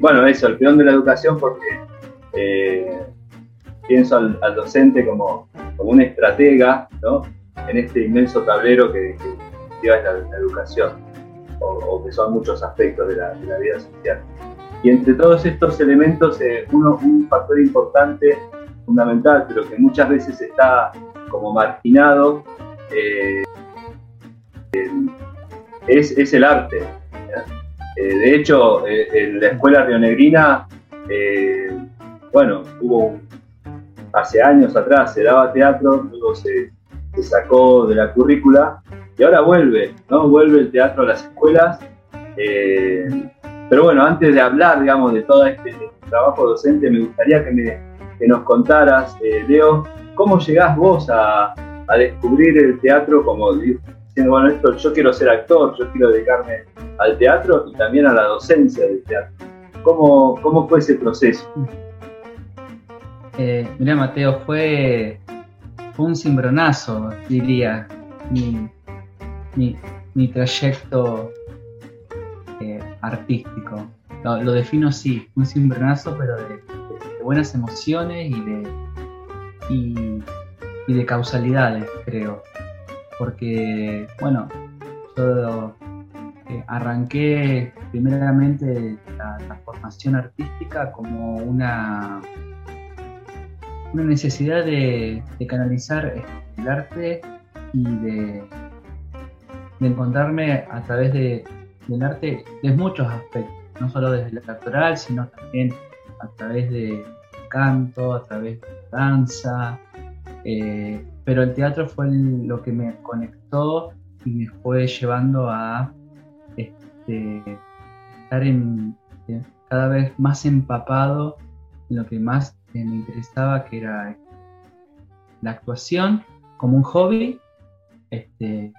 bueno, eso, el peón de la educación porque eh, pienso al, docente como, como un estratega, ¿no? En este inmenso tablero que, lleva la, educación, o, que son muchos aspectos de la, vida social. Y entre todos estos elementos, eh, uno, un factor importante, fundamental, pero que muchas veces está como marginado, eh, es, es, el arte. Eh, de hecho, en la escuela rionegrina, bueno, hubo hace años atrás se daba teatro, luego se, sacó de la currícula y ahora vuelve, ¿no? Vuelve el teatro a las escuelas. Eh, pero bueno, antes de hablar, digamos, de todo este trabajo docente, me gustaría que, me, que nos contaras, eh, Leo, cómo llegás vos a, a, descubrir el teatro como diciendo, bueno, esto, yo quiero ser actor, yo quiero dedicarme al teatro y también a la docencia del teatro. ¿Cómo, cómo fue ese proceso? Eh, mira, Mateo, fue, un cimbronazo, diría, mi, trayecto eh, artístico. Lo, defino así, un cimbronazo, pero de, buenas emociones y de, y, de causalidades, creo. Porque, bueno, yo eh, arranqué primeramente la formación artística como una una necesidad de, canalizar el arte y de, encontrarme a través de, del arte de muchos aspectos, no solo desde la actoral, sino también a través de canto, a través de danza, eh, pero el teatro fue lo que me conectó y me fue llevando a este, estar en, cada vez más empapado en lo que más me interesaba, que era la actuación como un hobby. Este,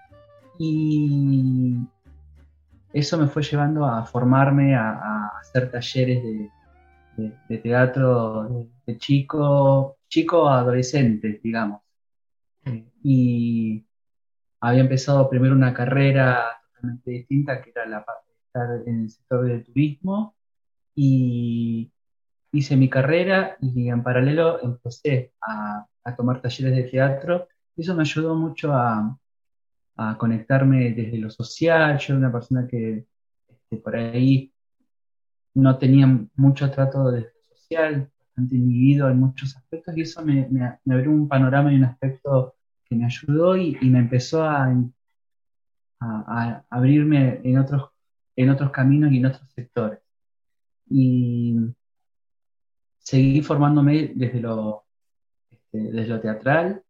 y eso me fue llevando a formarme, a, hacer talleres de, teatro de, chico, chico a adolescente, digamos. Y había empezado primero una carrera totalmente distinta, que era la parte de estar en el sector del turismo, y hice mi carrera y en paralelo empecé a, tomar talleres de teatro. Eso me ayudó mucho a, conectarme desde lo social. Yo era una persona que este, por ahí no tenía mucho trato desde lo social, bastante inhibido en muchos aspectos y eso me, abrió un panorama y un aspecto que me ayudó y, me empezó a, a, abrirme en otros, en otros caminos y en otros sectores. Y seguí formándome desde lo, este, desde lo teatral,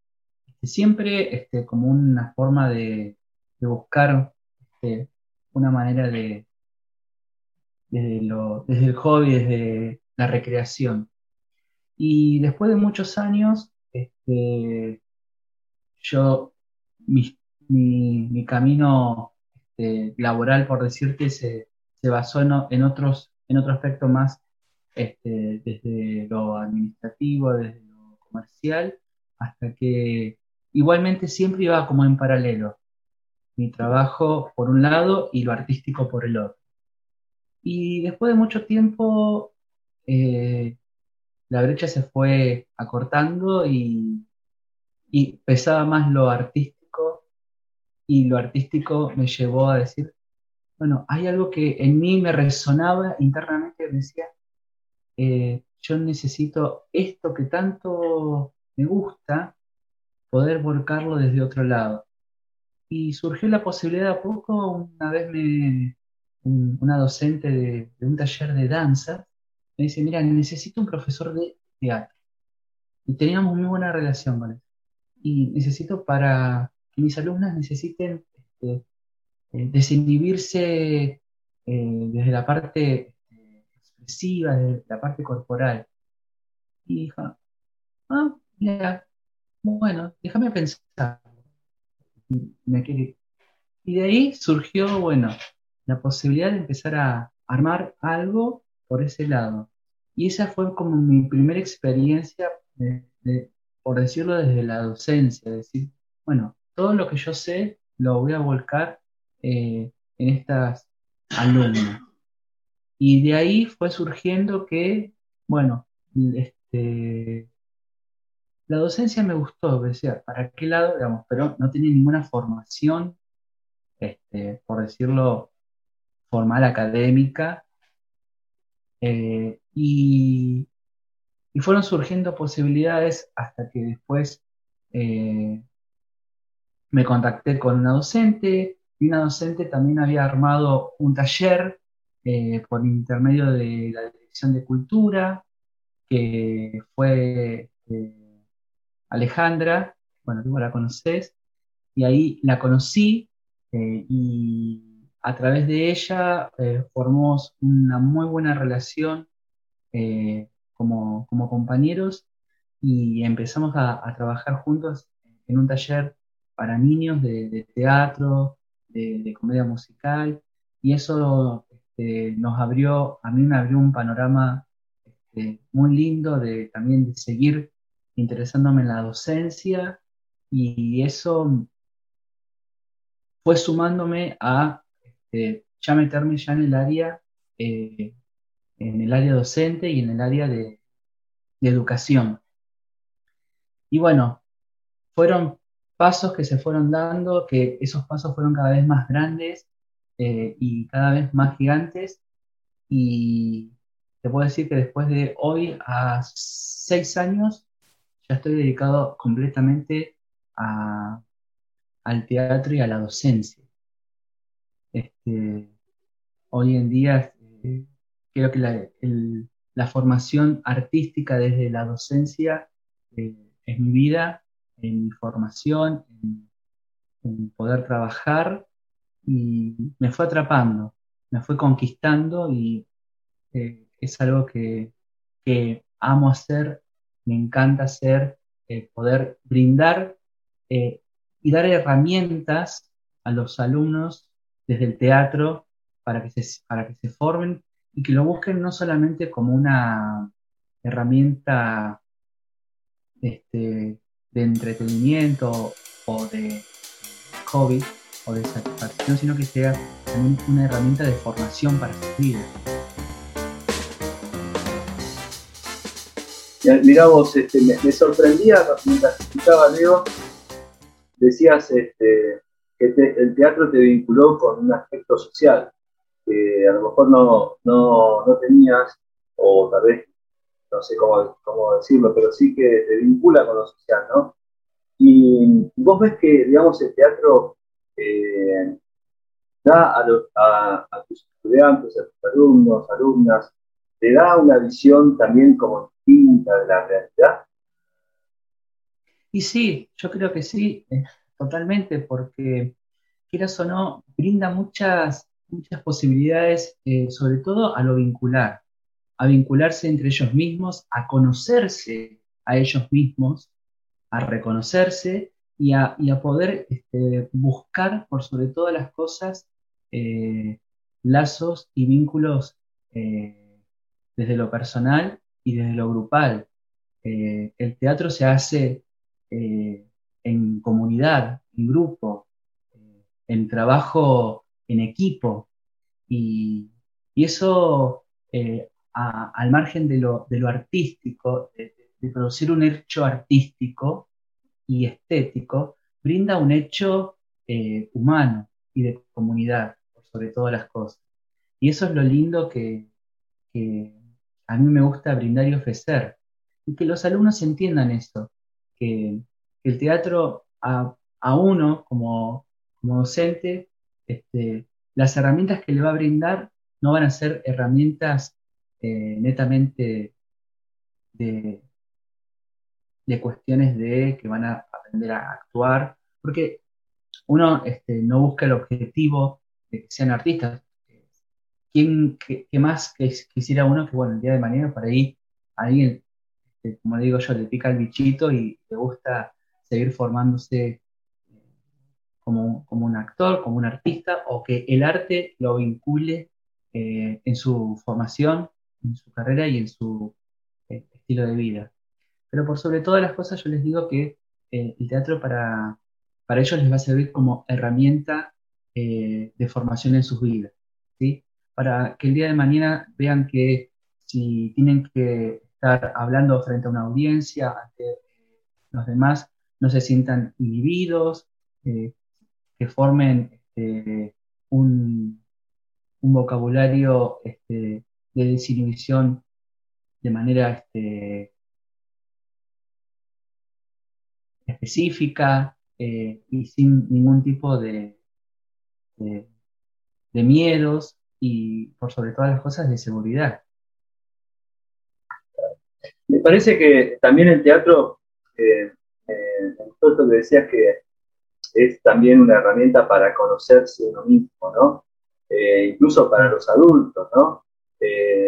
este, siempre este, como una forma de, buscar una manera de, desde, lo, el hobby, desde la recreación. Y después de muchos años, yo, mi, mi, camino laboral, por decirte, se, se basó en, en, otros, en otro aspecto más este, desde lo administrativo, desde lo comercial, hasta que igualmente siempre iba como en paralelo. Mi trabajo por un lado y lo artístico por el otro. Y después de mucho tiempo, eh, la brecha se fue acortando y, y pesaba más lo artístico y lo artístico me llevó a decir, bueno, hay algo que en mí me resonaba internamente, decía, eh, yo necesito esto que tanto me gusta, poder volcarlo desde otro lado. Y surgió la posibilidad a poco, una vez me, una docente de, un taller de danza me dice, mira, necesito un profesor de teatro. Y teníamos muy buena relación con él. Y necesito para que mis alumnas necesiten este, eh, desinhibirse eh, desde la parte de la parte corporal. Y dijo, ah, mira, bueno, déjame pensar. Y de ahí surgió, bueno, la posibilidad de empezar a armar algo por ese lado. Y esa fue como mi primera experiencia, por decirlo desde la docencia, decir, bueno, todo lo que yo sé lo voy a volcar eh, en estas alumnas. Y de ahí fue surgiendo que, bueno, este, la docencia me gustó, decía, ¿para qué lado? Digamos, pero no tenía ninguna formación, este, por decirlo, formal académica. Eh, y, fueron surgiendo posibilidades hasta que después eh, me contacté con una docente y una docente también había armado un taller eh, por intermedio de la Dirección de Cultura, que fue Alejandra, bueno, tú la conoces, y ahí la conocí eh, y a través de ella eh, formamos una muy buena relación eh, como, compañeros y empezamos a, trabajar juntos en un taller para niños de, teatro, de, comedia musical, y eso este, nos abrió, a mí me abrió un panorama este, muy lindo de también de seguir interesándome en la docencia y eso fue sumándome a este, ya meterme ya en el área eh, en el área docente y en el área de, educación. Y bueno, fueron pasos que se fueron dando, que esos pasos fueron cada vez más grandes eh, y cada vez más gigantes. Y te puedo decir que después de hoy a seis años estoy dedicado completamente al teatro y a la docencia. Este, hoy en día eh, creo que la, formación artística desde la docencia eh, es mi vida, en mi formación, en, poder trabajar y me fue atrapando, me fue conquistando y eh, es algo que, amo hacer me encanta hacer, eh, poder brindar eh, y dar herramientas a los alumnos desde el teatro para que, se, para que se formen y que lo busquen no solamente como una herramienta este, de entretenimiento o de hobby o de satisfacción, sino que sea también una herramienta de formación para su vida. Mirá vos, este, me, sorprendía mientras escuchaba Leo, decías este, que el teatro te vinculó con un aspecto social que a lo mejor no, no, tenías, o tal vez, no sé cómo, cómo, decirlo, pero sí que te vincula con lo social, ¿no? Y vos ves que, digamos, el teatro eh, da a, a tus estudiantes, a tus alumnos, alumnas, te da una visión también como de la realidad? Y sí, yo creo que sí, eh, totalmente, porque quieras o no, brinda muchas, muchas posibilidades, eh, sobre todo a lo vincular, a vincularse entre ellos mismos, a conocerse a ellos mismos, a reconocerse y a, poder este, buscar, por sobre todas las cosas, eh, lazos y vínculos desde lo personal y desde lo grupal. Eh, el teatro se hace eh, en comunidad, en grupo, eh, en trabajo en equipo. Y, eso, al margen de lo, artístico, de, producir un hecho artístico y estético, brinda un hecho humano y de comunidad, sobre todas las cosas. Y eso es lo lindo que, a mí me gusta brindar y ofrecer. Y que los alumnos entiendan esto, que el teatro a, uno como, docente, este, las herramientas que le va a brindar no van a ser herramientas eh, netamente de, cuestiones de que van a aprender a actuar, porque uno este, no busca el objetivo de que sean artistas, ¿quién qué, más quisiera uno que, bueno, el día de mañana por ahí alguien, este, como digo yo, le pica el bichito y le gusta seguir formándose eh, como, un actor, como un artista, o que el arte lo vincule eh, en su formación, en su carrera y en su eh, estilo de vida. Pero por sobre todas las cosas yo les digo que el teatro para, para ellos les va a servir como herramienta de formación en sus vidas. ¿sí? para que el día de mañana vean que si tienen que estar hablando frente a una audiencia, ante los demás, no se sientan inhibidos, eh, que formen este, un, vocabulario este, de desinhibición de manera este, específica eh, y sin ningún tipo de, miedos y por sobre todas las cosas de seguridad. Me parece que también el teatro, eh, eh, que decías que es también una herramienta para conocerse uno mismo, ¿no? Eh, incluso para los adultos, ¿no?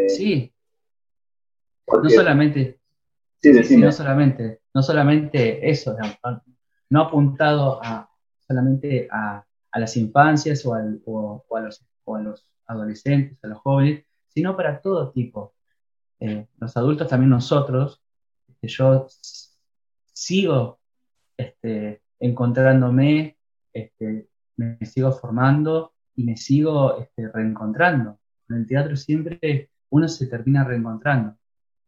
Sí. no solamente. Sí, no solamente, no solamente eso, no apuntado a, solamente a, las infancias o, a los, a, los, adolescentes, a los jóvenes, sino para todo tipo. Eh, los adultos, también nosotros, este, yo sigo este, encontrándome, este, me sigo formando y me sigo este, reencontrando. En el teatro siempre uno se termina reencontrando,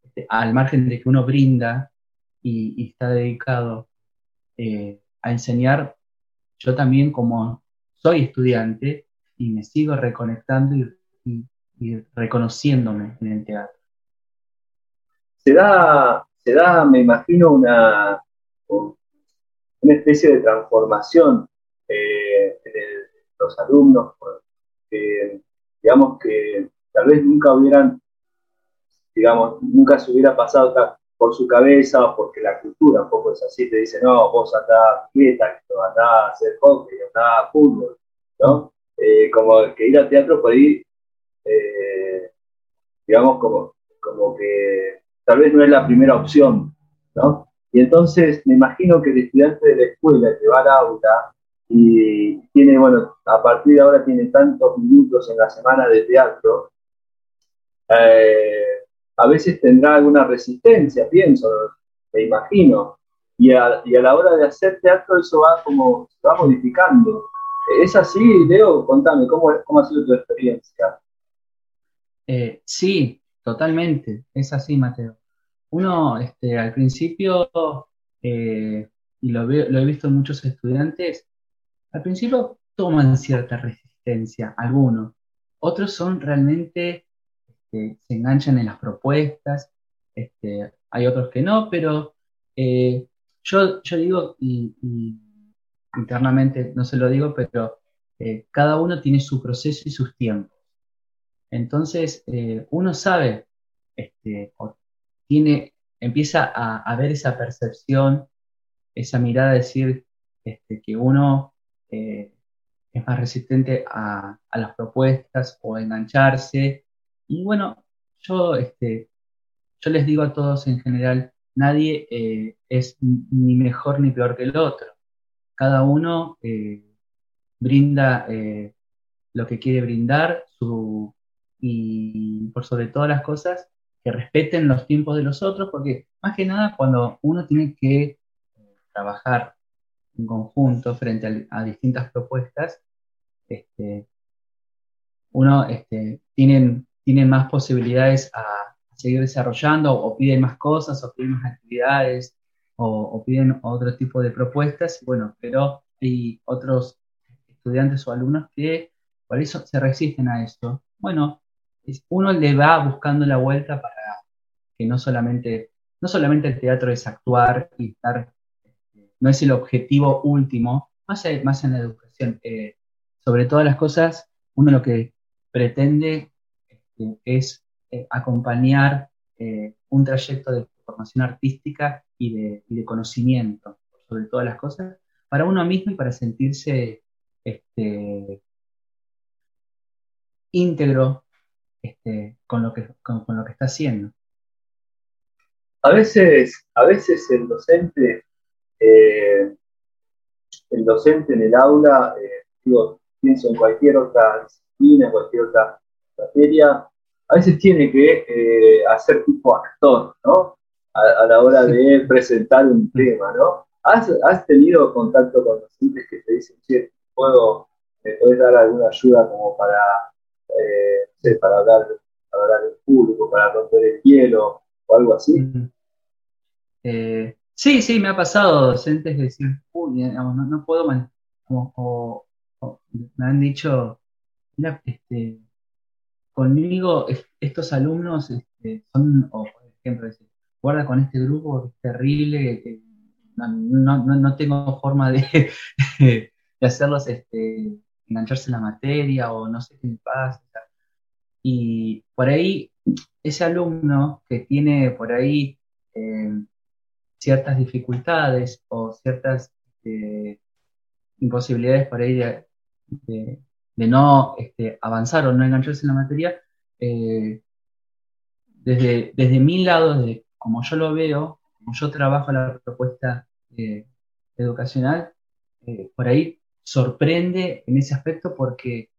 este, al margen de que uno brinda y, está dedicado eh, a enseñar, yo también como soy estudiante y me sigo reconectando y, reconociéndome en el teatro. Se da, se da me imagino, una, una especie de transformación eh, los alumnos, digamos que tal vez nunca hubieran, digamos, nunca se hubiera pasado por su cabeza, porque la cultura un poco es así, te dice, no, vos andás quieta, andás a hacer hockey, andás a fútbol, ¿no? Eh, como que ir al teatro por ahí, eh, digamos, como, como que tal vez no es la primera opción, ¿no? Y entonces me imagino que el estudiante de la escuela que va al aula y tiene, bueno, a partir de ahora tiene tantos minutos en la semana de teatro, eh, a veces tendrá alguna resistencia, pienso, me imagino. Y a, la hora de hacer teatro eso va como, se va modificando. ¿Es así, Leo? Contame, ¿cómo, cómo ha sido tu experiencia? Eh, sí, totalmente, es así, Mateo uno este, al principio, eh, y lo, lo he visto en muchos estudiantes, al principio toman cierta resistencia, algunos. Otros son realmente, este, se enganchan en las propuestas, este, hay otros que no, pero eh, yo, yo digo, y, internamente no se lo digo, pero eh, cada uno tiene su proceso y sus tiempos. Entonces, uno sabe, este, tiene, empieza a, ver esa percepción, esa mirada de decir este, que uno eh, es más resistente a, las propuestas o a engancharse. Y bueno, yo, este, yo les digo a todos en general, nadie eh, es ni mejor ni peor que el otro. Cada uno eh, brinda lo que quiere brindar su, y por sobre todas las cosas, que respeten los tiempos de los otros, porque más que nada cuando uno tiene que trabajar en conjunto frente a, distintas propuestas, este, uno este, tienen, más posibilidades a, seguir desarrollando o piden más cosas o piden más actividades o, piden otro tipo de propuestas, bueno, pero hay otros estudiantes o alumnos que por eso se resisten a esto. Bueno, uno le va buscando la vuelta para que no solamente, no solamente el teatro es actuar y estar, no es el objetivo último, más, más en la educación. Eh, sobre todas las cosas, uno lo que pretende este, es eh, acompañar eh, un trayecto de formación artística y de, conocimiento sobre todas las cosas para uno mismo y para sentirse este, íntegro este, con, lo que, con, lo que está haciendo. A veces, a veces el docente, eh, el docente en el aula, eh, digo, pienso en cualquier otra disciplina, en cualquier otra materia, a veces tiene que eh, hacer tipo actor, ¿no? A, la hora de presentar un tema, ¿no? ¿Has, tenido contacto con docentes que te dicen, che, ¿puedo, ¿me puedes dar alguna ayuda como para sé, para hablar, para hablar en público, para romper el hielo o algo así. Eh, sí, sí, me ha pasado docentes decir, uy, no, puedo, o, me han dicho, mira, este, conmigo estos alumnos este, son, o por ejemplo, guarda con este grupo, es terrible, no, tengo forma de, de hacerlos este, engancharse en la materia o no sé qué me pasa. Y por ahí, ese alumno que tiene por ahí eh, ciertas dificultades o ciertas eh, imposibilidades por ahí de, no este, avanzar o no engancharse en la materia, eh, desde, desde mi lado, como yo lo veo, como yo trabajo la propuesta educacional, por ahí sorprende en ese aspecto porque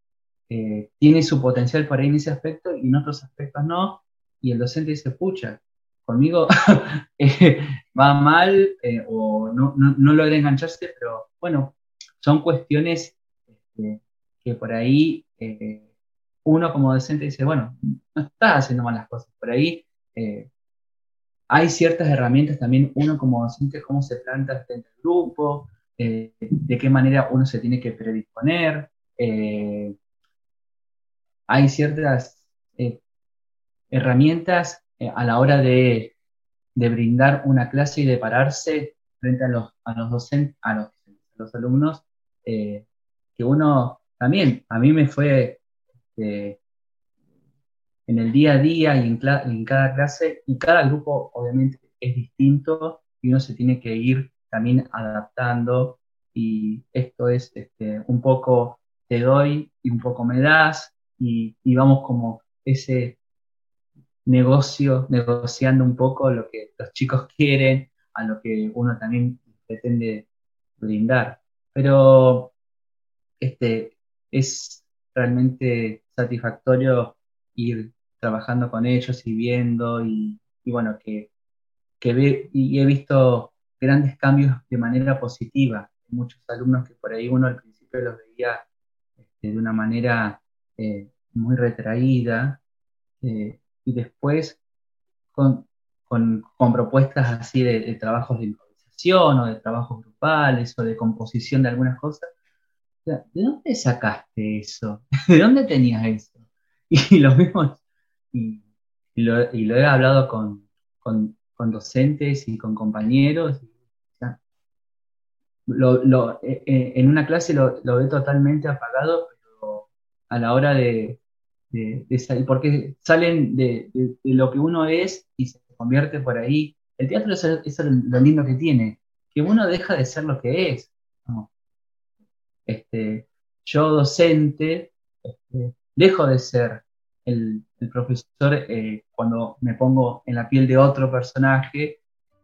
eh, tiene su potencial para ir en ese aspecto y en otros aspectos no, y el docente dice, pucha, conmigo eh, va mal eh, o no, no, logra engancharse, pero bueno, son cuestiones este, que por ahí uno como docente dice, bueno, no estás haciendo mal las cosas, por ahí hay ciertas herramientas también, uno como docente, cómo se planta dentro del grupo, eh, de qué manera uno se tiene que predisponer. Eh, hay ciertas eh, a la hora de, brindar una clase y de pararse frente a los, a los a los, alumnos, que uno también, a mí me fue en el día a día y en, en cada clase, y cada grupo obviamente es distinto y uno se tiene que ir también adaptando y esto es este, un poco te doy y un poco me das y, vamos como ese negocio, negociando un poco lo que los chicos quieren, a lo que uno también pretende brindar. Pero este, es realmente satisfactorio ir trabajando con ellos y viendo y, bueno, que, que ve, y he visto grandes cambios de manera positiva. Muchos alumnos que por ahí uno al principio los veía este, de una manera eh, muy retraída eh, y después con, propuestas así de, trabajos de improvisación o de trabajos grupales o de composición de algunas cosas. ¿De dónde sacaste eso? ¿De dónde tenías eso? Y lo mismo, y, lo, he hablado con, con docentes y con compañeros. Lo, eh, eh, en una clase lo, lo ve totalmente apagado, pero a la hora de, porque salen de, lo que uno es y se convierte por ahí. El teatro es, es, lo lindo que tiene, que uno deja de ser lo que es. Este, yo docente, este, dejo de ser el, profesor eh, cuando me pongo en la piel de otro personaje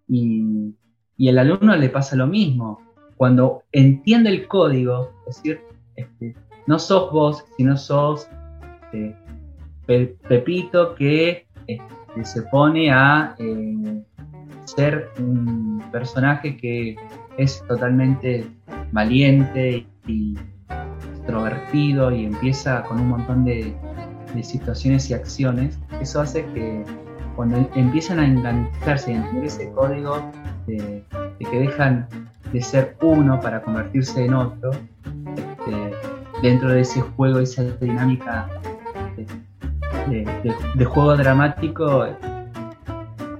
y, y el alumno le pasa lo mismo. Cuando entiende el código, es decir, este, no sos vos, sino sos este, Pepito que este, se pone a eh, ser un personaje que es totalmente valiente y extrovertido y empieza con un montón de, situaciones y acciones, eso hace que cuando empiezan a engancharse y entender ese código de, que dejan de ser uno para convertirse en otro, este, dentro de ese juego, esa dinámica de, juego dramático,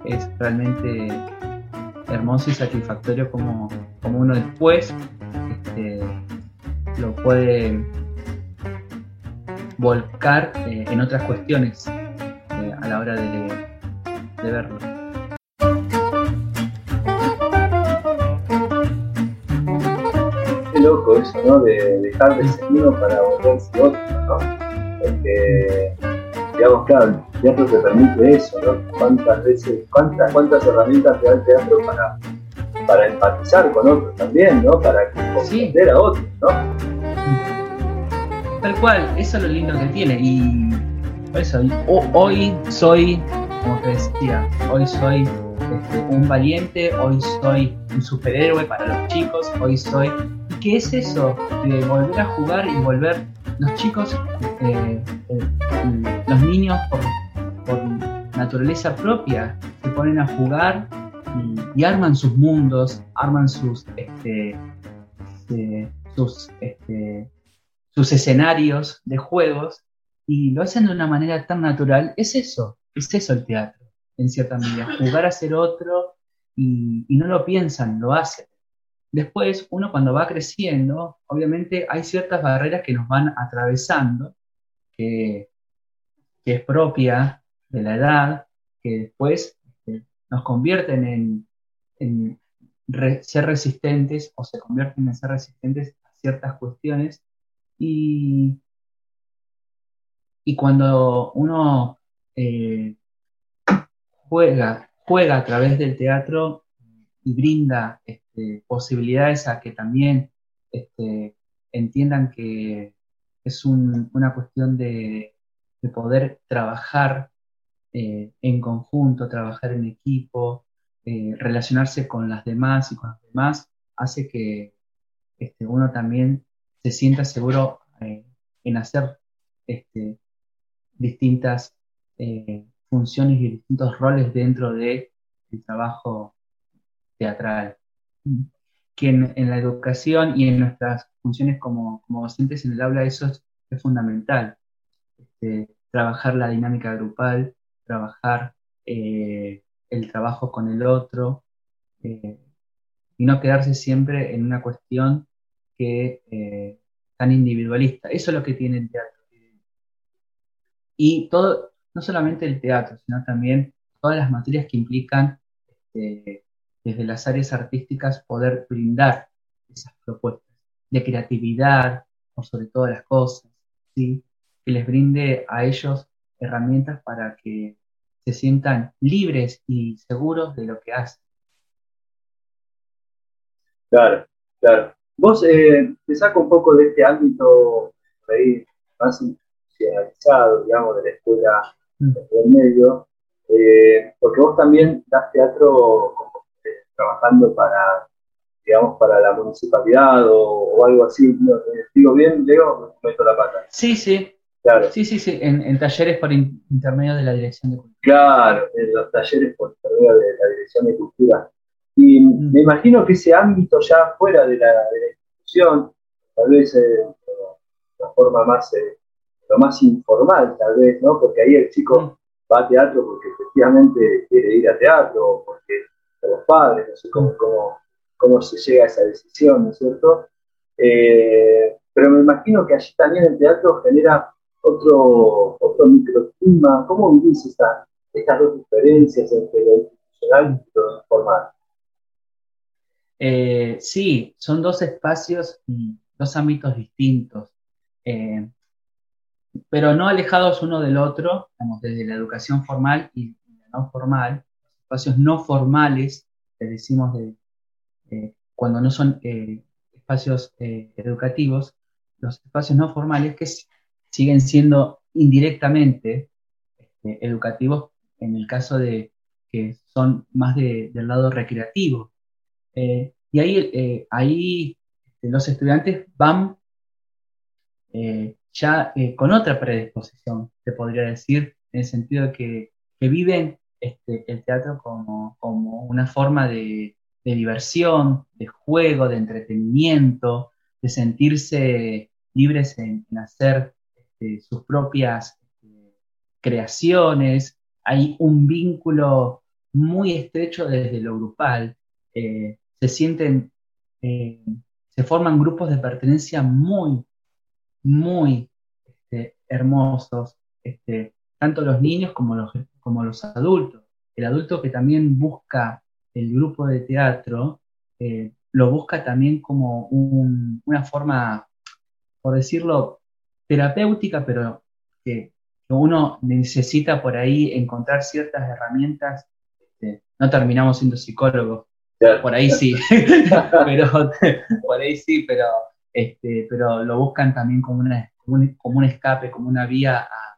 es realmente hermoso y satisfactorio como, como uno después este, lo puede volcar eh, en otras cuestiones eh, a la hora de, verlo. Qué loco eso, ¿no? De dejar de ser uno para volverse otro, ¿no? Porque, digamos, claro, el teatro te permite eso, ¿no? ¿Cuántas veces, cuántas, cuántas herramientas te da el teatro para, para empatizar con otros también, ¿no? Para comprender a otros, ¿no? Tal cual, eso es lo lindo que tiene. Y por eso, hoy soy, como te decía, hoy soy este, un valiente, hoy soy un superhéroe para los chicos, hoy soy. ¿Y qué es eso? De volver a jugar y volver. Los chicos eh, eh, los niños por, naturaleza propia se ponen a jugar y, arman sus mundos, arman sus, este, sus, este, sus escenarios de juegos y lo hacen de una manera tan natural. Es eso, es eso el teatro, en cierta medida, jugar a ser otro y no lo piensan, lo hacen. Después, uno cuando va creciendo, obviamente hay ciertas barreras que nos van atravesando, que, es propia de la edad, que después este, nos convierten en, ser resistentes o se convierten en ser resistentes a ciertas cuestiones. Y, y cuando uno eh, juega, juega a través del teatro y brinda este, posibilidades a que también este, entiendan que es una cuestión de, poder trabajar eh, en conjunto, trabajar en equipo, eh, relacionarse con las demás y con los demás, hace que este, uno también se sienta seguro eh, en hacer este, distintas funciones y distintos roles dentro del trabajo teatral que en, la educación y en nuestras funciones como, docentes en el aula eso es, fundamental. Este, trabajar la dinámica grupal, trabajar eh, el trabajo con el otro eh, y no quedarse siempre en una cuestión que eh, tan individualista. Eso es lo que tiene el teatro. Y todo, no solamente el teatro, sino también todas las materias que implican este, desde las áreas artísticas poder brindar esas propuestas de creatividad, por sobre todas las cosas, ¿sí? que les brinde a ellos herramientas para que se sientan libres y seguros de lo que hacen. Claro, claro. Vos eh, te saco un poco de este ámbito más institucionalizado, digamos, de la escuela mm. del medio, eh, porque vos también das teatro trabajando para, digamos, para la municipalidad o, algo así. Eh, ¿Digo bien, Leo? Meto la pata. Sí, sí. Claro. Sí, sí, sí, en, talleres por intermedio de la Dirección de Cultura. Claro, en los talleres por intermedio de la Dirección de Cultura. Y mm. me imagino que ese ámbito ya fuera de la, institución, tal vez eh, de una forma más, eh, lo más informal, tal vez, ¿no? Porque ahí el chico mm. va a teatro porque efectivamente quiere ir a teatro, porque los padres, no sé cómo, cómo, se llega a esa decisión, ¿no es cierto? Eh, pero me imagino que allí también el teatro genera otro, otro microclima. ¿Cómo vivís esta, estas dos diferencias entre lo institucional y lo informal? Eh, sí, son dos espacios dos ámbitos distintos, eh, pero no alejados uno del otro, desde la educación formal y la no formal, espacios no formales, decimos de, cuando no son eh, espacios eh, educativos, los espacios no formales que siguen siendo indirectamente este, educativos en el caso de que son más del lado recreativo. Eh, y ahí, este, los estudiantes van ya con otra predisposición, te podría decir, en el sentido de que viven este, el teatro como, una forma de, diversión, de juego, de entretenimiento, de sentirse libres en, hacer este, sus propias este, creaciones. Hay un vínculo muy estrecho desde lo grupal. Eh, se sienten, eh, se forman grupos de pertenencia muy, muy hermosos, tanto los niños como los, como los adultos. El adulto que también busca el grupo de teatro, eh, lo busca también como una forma, por decirlo, terapéutica, pero que, uno necesita por ahí encontrar ciertas herramientas. Este, no terminamos siendo psicólogos, por ahí sí, pero por ahí sí, pero, este, pero lo buscan también como, una, como, un, escape, como una vía a,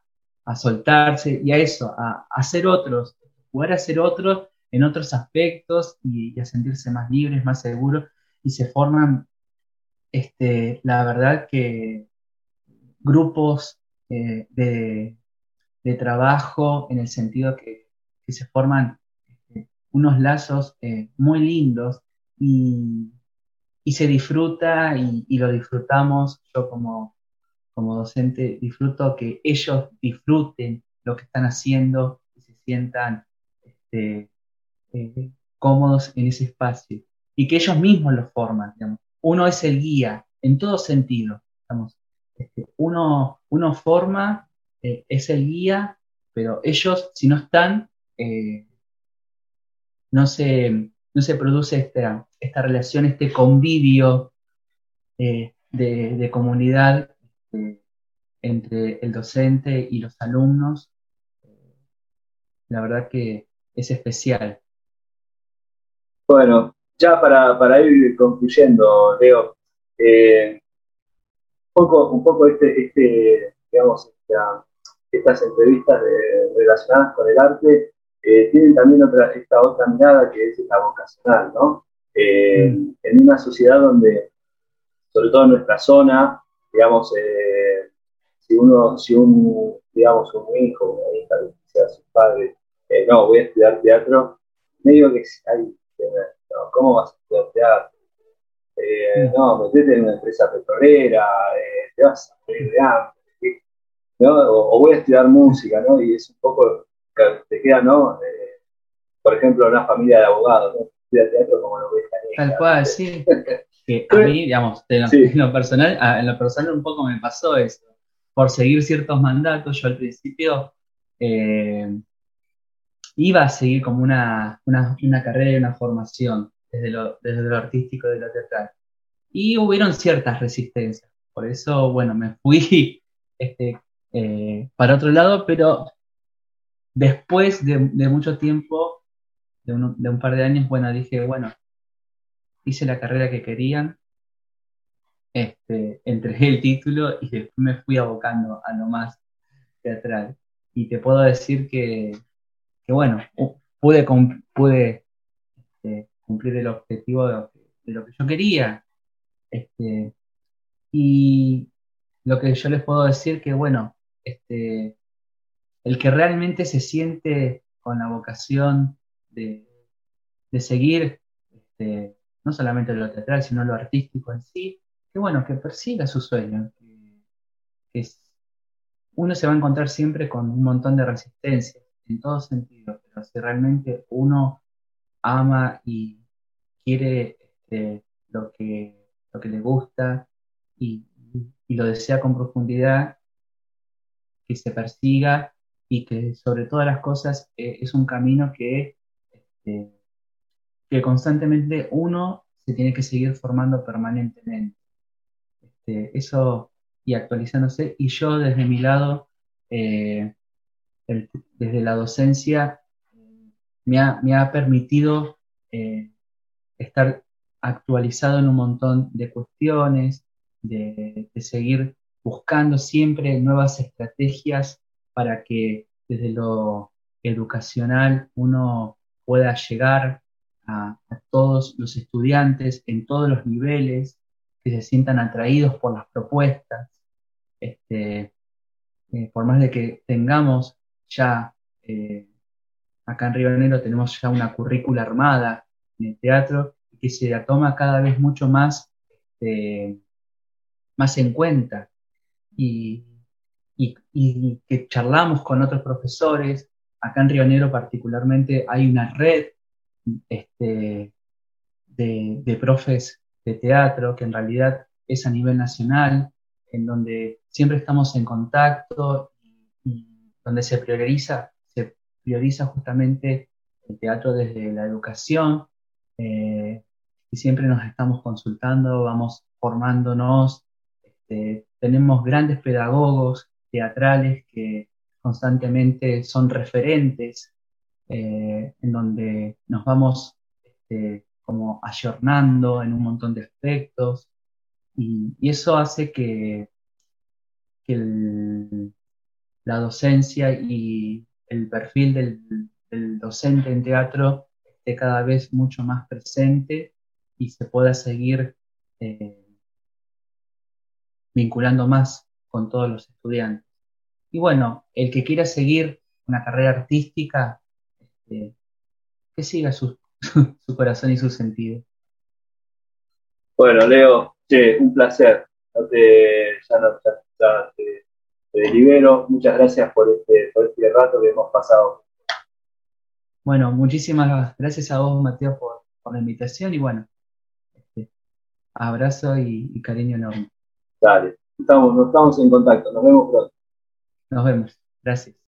a soltarse y a eso, a, hacer otros, poder hacer otros en otros aspectos y, a sentirse más libres, más seguros y se forman, este, la verdad que grupos eh, de, trabajo en el sentido que, se forman este, unos lazos eh, muy lindos y, se disfruta y, lo disfrutamos. Yo como, como docente disfruto que ellos disfruten lo que están haciendo y se sientan este, eh, cómodos en ese espacio y que ellos mismos lo forman. Uno es el guía en todo sentido. Este, uno, forma, eh, es el guía, pero ellos, si no están, eh, no, se, no se produce esta, esta relación, este convivio de, comunidad entre el docente y los alumnos. la verdad que es especial. Bueno, ya para, ir concluyendo, Leo, eh, un poco, un poco este, este digamos, estas entrevistas relacionadas con el arte eh, tienen también otra, esta otra mirada que es la vocacional, ¿no? Eh, mm. En una sociedad donde, sobre todo en nuestra zona, digamos, si uno, si un, digamos, un hijo, una hija, sea su padre, no, voy a estudiar teatro, medio que hay ¿Cómo vas a estudiar eh, no, metete en una empresa petrolera, eh, te vas a morir de hambre, ¿no? O, voy a estudiar música, ¿no? Y es un poco, te queda, ¿no? Eh, por ejemplo, una familia de abogados, ¿no? Estudia teatro como lo ves Tal cual, sí. que a mí, digamos, en lo, personal, en lo personal un poco me pasó eso. Por seguir ciertos mandatos, yo al principio eh, iba a seguir como una, una, carrera y una formación desde lo, desde lo artístico, de lo teatral. Y hubieron ciertas resistencias. Por eso, bueno, me fui este, eh, para otro lado, pero después de, mucho tiempo, de un, de un, par de años, bueno, dije, bueno, hice la carrera que querían, este, entregué el título y después me fui abocando a lo más teatral. Y te puedo decir que, que bueno, pude, pude este, cumplir el objetivo de, lo que yo quería. Este, y lo que yo les puedo decir que, bueno, este, el que realmente se siente con la vocación de, seguir, este, no solamente lo teatral, sino lo artístico en sí, que bueno, que persiga su sueño, que uno se va a encontrar siempre con un montón de resistencia en todo sentido, pero si realmente uno ama y quiere este, lo, que, lo que le gusta y, lo desea con profundidad, que se persiga y que sobre todas las cosas eh, es un camino que, este, que constantemente uno se tiene que seguir formando permanentemente. Este, eso y actualizándose. Y yo desde mi lado eh, desde la docencia me ha, permitido eh, estar actualizado en un montón de cuestiones, de, seguir buscando siempre nuevas estrategias para que desde lo educacional uno pueda llegar a, todos los estudiantes en todos los niveles, que se sientan atraídos por las propuestas. Este, eh, por más de que tengamos ya eh, acá en Río Negro tenemos ya una currícula armada en el teatro y que se la toma cada vez mucho más, este, más en cuenta y, que charlamos con otros profesores. Acá en Río Negro particularmente hay una red este, de, de profes de teatro que en realidad es a nivel nacional, en donde siempre estamos en contacto donde se prioriza, se prioriza justamente el teatro desde la educación eh, y siempre nos estamos consultando, vamos formándonos, este, tenemos grandes pedagogos teatrales que constantemente son referentes, eh, en donde nos vamos este, como ayornando en un montón de aspectos y, eso hace que, que la docencia y el perfil del, docente en teatro esté cada vez mucho más presente y se pueda seguir eh, vinculando más con todos los estudiantes. y bueno, el que quiera seguir una carrera artística, este, que siga su, su, corazón y su sentido. Bueno, Leo, un placer. ya, no, te, libero. Muchas gracias por este, por este rato que hemos pasado. Bueno, muchísimas gracias a vos, Mateo, por, la invitación y bueno, este, abrazo y, cariño enorme. Dale, estamos, estamos en contacto. Nos vemos pronto. Nos vemos. Gracias.